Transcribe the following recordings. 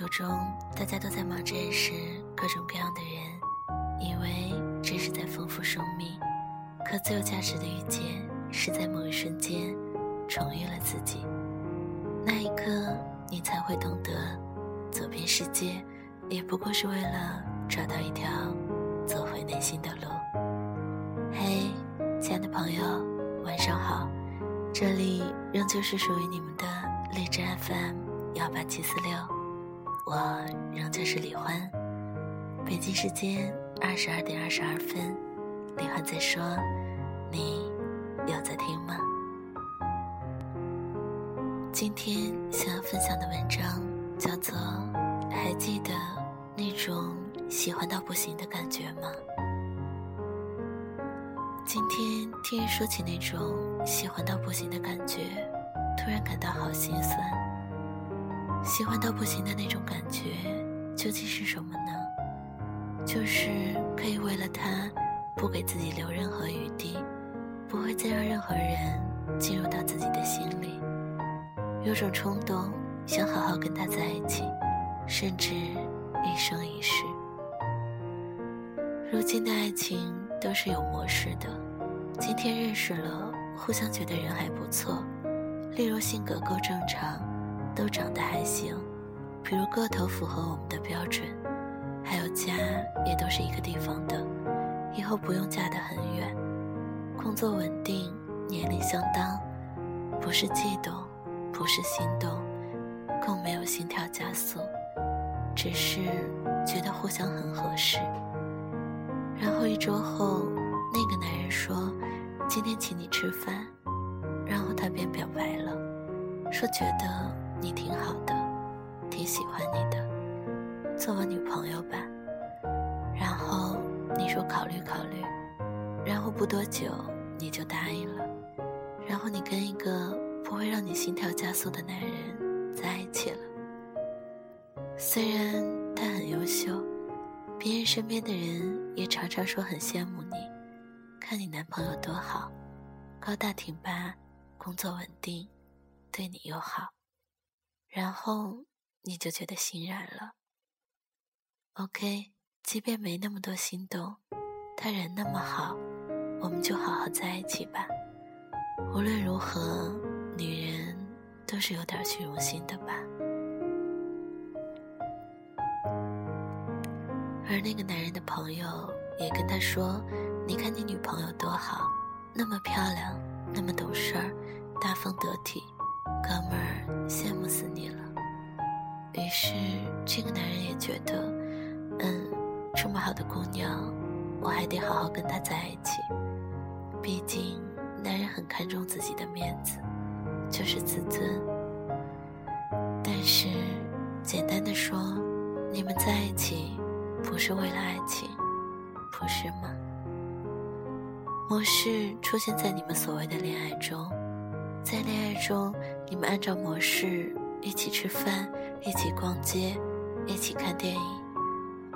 途中，大家都在忙着认识各种各样的人，以为这是在丰富生命。可最有价值的遇见，是在某一瞬间重遇了自己。那一刻，你才会懂得，走遍世界，也不过是为了找到一条走回内心的路。嘿，亲爱的朋友，晚上好，这里仍旧是属于你们的励志 FM 幺八七四六，我仍旧是李欢。北京时间二十二点二十二分，李欢在说，你有在听吗？今天想要分享的文章叫做《还记得那种喜欢到不行的感觉吗》。今天听人说起那种喜欢到不行的感觉，突然感到好心酸。喜欢到不行的那种感觉究竟是什么呢？就是可以为了他，不给自己留任何余地，不会再让任何人进入到自己的心里。有种冲动，想好好跟他在一起，甚至一生一世。如今的爱情都是有模式的，今天认识了，互相觉得人还不错，例如性格够正常，都长得还行，比如个头符合我们的标准，还有家也都是一个地方的，以后不用嫁得很远，工作稳定，年龄相当，不是悸动。不是心动，更没有心跳加速，只是觉得互相很合适。然后一周后，那个男人说：“今天请你吃饭。”然后他便表白了，说觉得你挺好的，挺喜欢你的，做我女朋友吧。然后你说考虑考虑，然后不多久你就答应了。然后你跟一个。不会让你心跳加速的男人在一起了。虽然他很优秀，别人身边的人也常常说很羡慕你，看你男朋友多好，高大挺拔，工作稳定，对你又好，然后你就觉得心软了。OK，即便没那么多心动，他人那么好，我们就好好在一起吧。无论如何。女人都是有点虚荣心的吧，而那个男人的朋友也跟他说：“你看你女朋友多好，那么漂亮，那么懂事儿，大方得体，哥们儿羡慕死你了。”于是这个男人也觉得，嗯，这么好的姑娘，我还得好好跟她在一起，毕竟男人很看重自己的面子。就是自尊，但是简单的说，你们在一起不是为了爱情，不是吗？模式出现在你们所谓的恋爱中，在恋爱中，你们按照模式一起吃饭，一起逛街，一起看电影，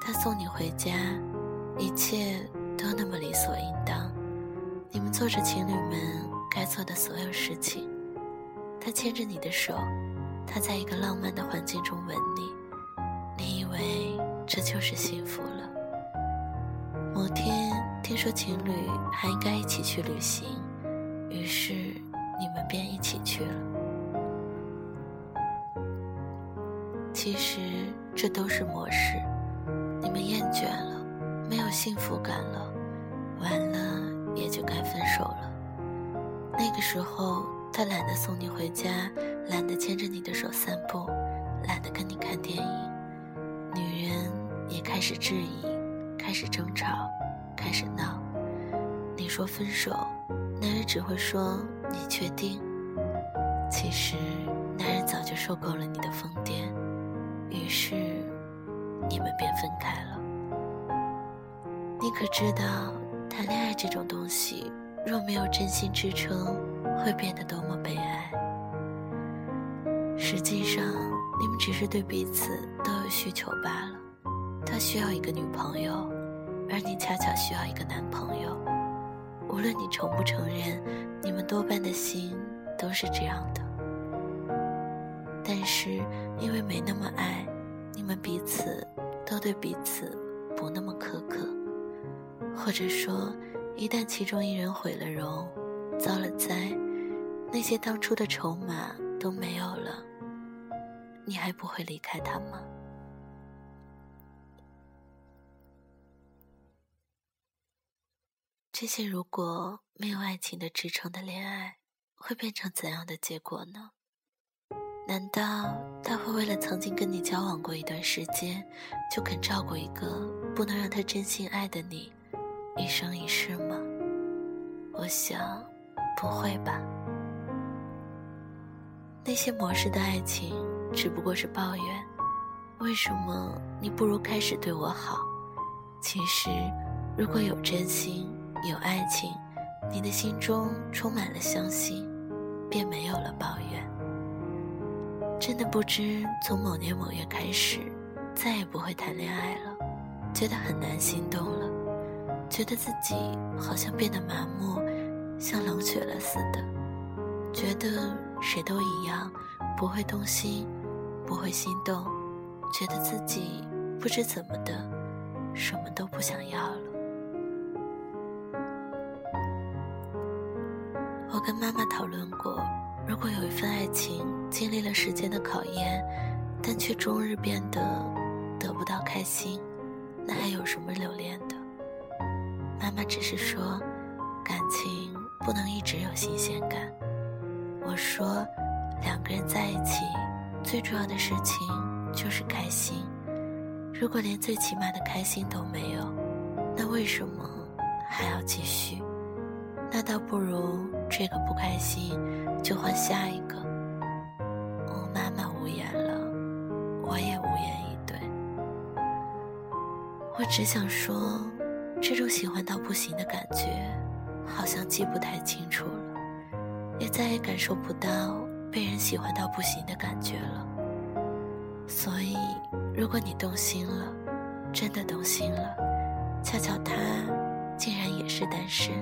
他送你回家，一切都那么理所应当，你们做着情侣们该做的所有事情。他牵着你的手，他在一个浪漫的环境中吻你，你以为这就是幸福了。某天听说情侣还应该一起去旅行，于是你们便一起去了。其实这都是模式，你们厌倦了，没有幸福感了，完了也就该分手了。那个时候。他懒得送你回家，懒得牵着你的手散步，懒得跟你看电影。女人也开始质疑，开始争吵，开始闹。你说分手，男人只会说你确定？其实男人早就受够了你的疯癫，可知道，谈恋爱这种东西，若没有真心支撑。会变得多么悲哀！实际上，你们只是对彼此都有需求罢了。他需要一个女朋友，而你恰巧需要一个男朋友。无论你承不承认，你们多半的心都是这样的。但是因为没那么爱，你们彼此都对彼此不那么苛刻，或者说，一旦其中一人毁了容，遭了灾，那些当初的筹码都没有了，你还不会离开他吗？这些如果没有爱情的支撑的恋爱，会变成怎样的结果呢？难道他会为了曾经跟你交往过一段时间，就肯照顾一个不能让他真心爱的你，一生一世吗？我想，不会吧。那些模式的爱情，只不过是抱怨：为什么你不如开始对我好？其实，如果有真心。有爱情，你的心中充满了相信，便没有了抱怨。真的不知从某年某月开始，再也不会谈恋爱了，觉得很难心动了，觉得自己好像变得麻木，像冷血了似的，觉得谁都一样，不会动心，不会心动，觉得自己不知怎么的，什么都不想要了。我跟妈妈讨论过，如果有一份爱情经历了时间的考验，但却终日变得得不到开心，那还有什么留恋？妈妈只是说，感情不能一直有新鲜感。我说，两个人在一起，最重要的事情就是开心。如果连最起码的开心都没有，那为什么还要继续？那倒不如这个不开心，就换下一个。我妈妈无言了，我也无言以对。我只想说，这种喜欢到不行的感觉，好像记不太清楚了，也再也感受不到被人喜欢到不行的感觉了。所以，如果你动心了，真的动心了，恰巧他竟然也是单身。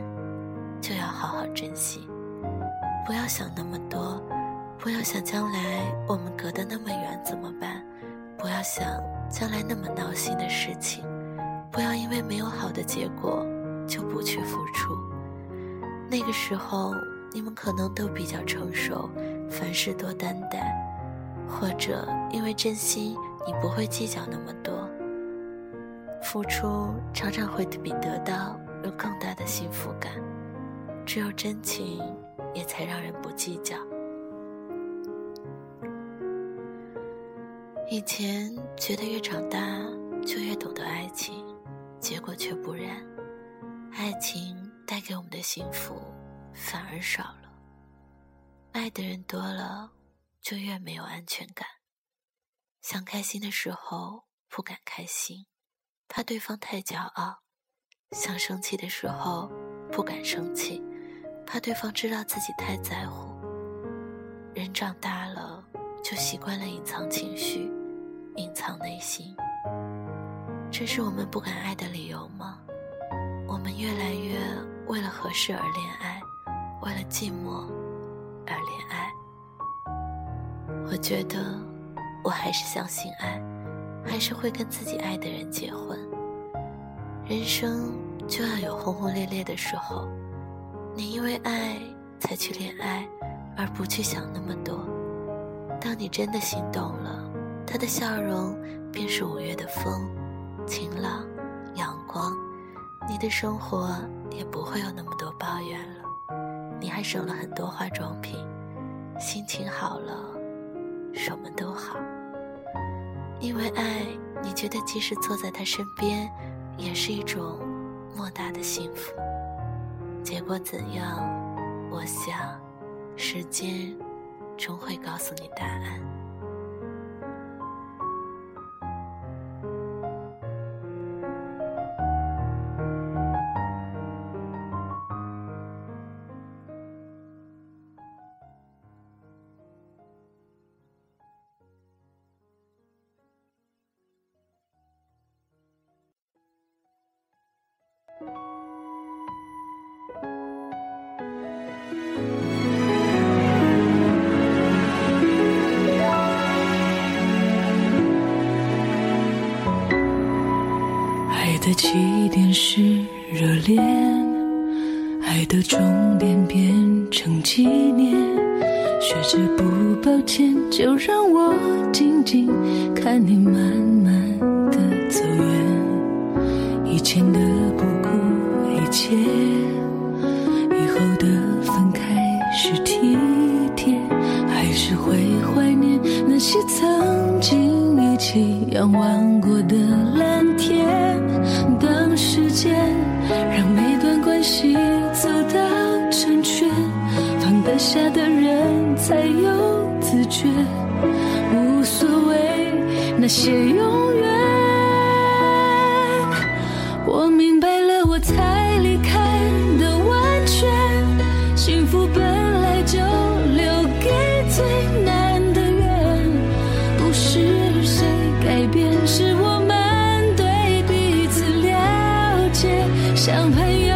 就要好好珍惜，不要想那么多，不要想将来我们隔得那么远怎么办，不要想将来那么闹心的事情，为没有好的结果就不去付出。那个时候你们可能都比较成熟，凡事多担待，或者因为真心，你不会计较那么多。付出常常会比得到有更大的幸福感。只有真情，也才让人不计较。以前觉得越长大就越懂得爱情，结果却不然。爱情带给我们的幸福反而少了。爱的人多了，就越没有安全感。想开心的时候不敢开心，怕对方太骄傲；想生气的时候不敢生气。怕对方知道自己太在乎。人长大了，就习惯了隐藏情绪，隐藏内心。这是我们不敢爱的理由吗？我们越来越为了合适而恋爱，为了寂寞而恋爱。我觉得，我还是相信爱，还是会跟自己爱的人结婚。人生就要有轰轰烈烈的时候。你因为爱才去恋爱，而不去想那么多。当你真的心动了，他的笑容便是五月的风，晴朗、阳光。你的生活也不会有那么多抱怨了，你还省了很多化妆品。心情好了，什么都好。因为爱，你觉得即使坐在他身边，也是一种莫大的幸福。结果怎样？我想，时间终会告诉你答案。起点是热恋，爱的终点变成纪念。学着不抱歉，就让我静静看你慢慢的走远。以前的不顾一切，以后的分开是体贴，还是会怀念那些曾经一起仰望过的蓝每段关系走到成全，放得下的人才有自觉，无所谓那些永远。我明白了，我才离开的完全，幸福本来就留给最难的缘，不是谁改变，是我们对彼此了解，像朋友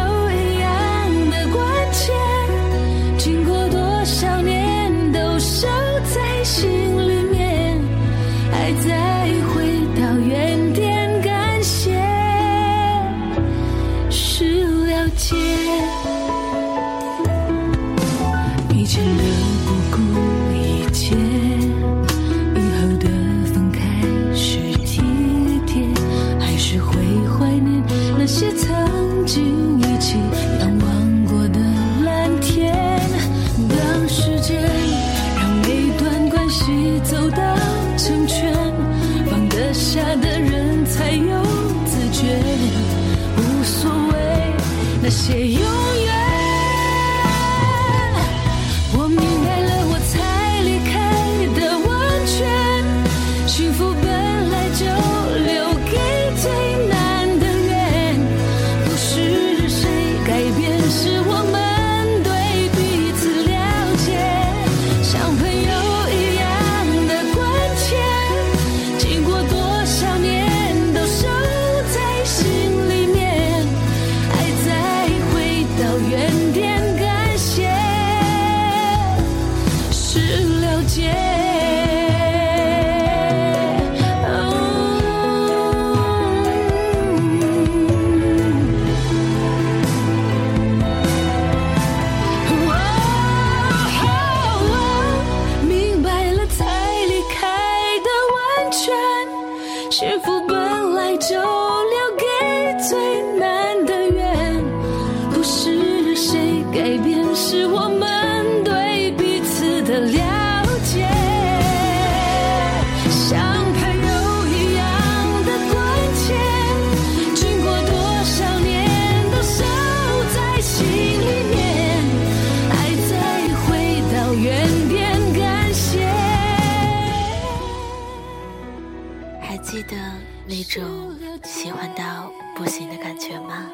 还记得那种喜欢到不行的感觉吗？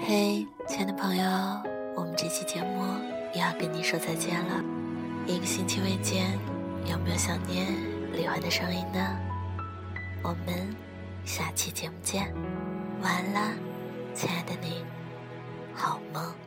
嘿，亲爱的朋友，我们这期节目又要跟你说再见了。一个星期未见，有没有想念李欢的声音呢？我们下期节目见，晚安啦，亲爱的你，好梦。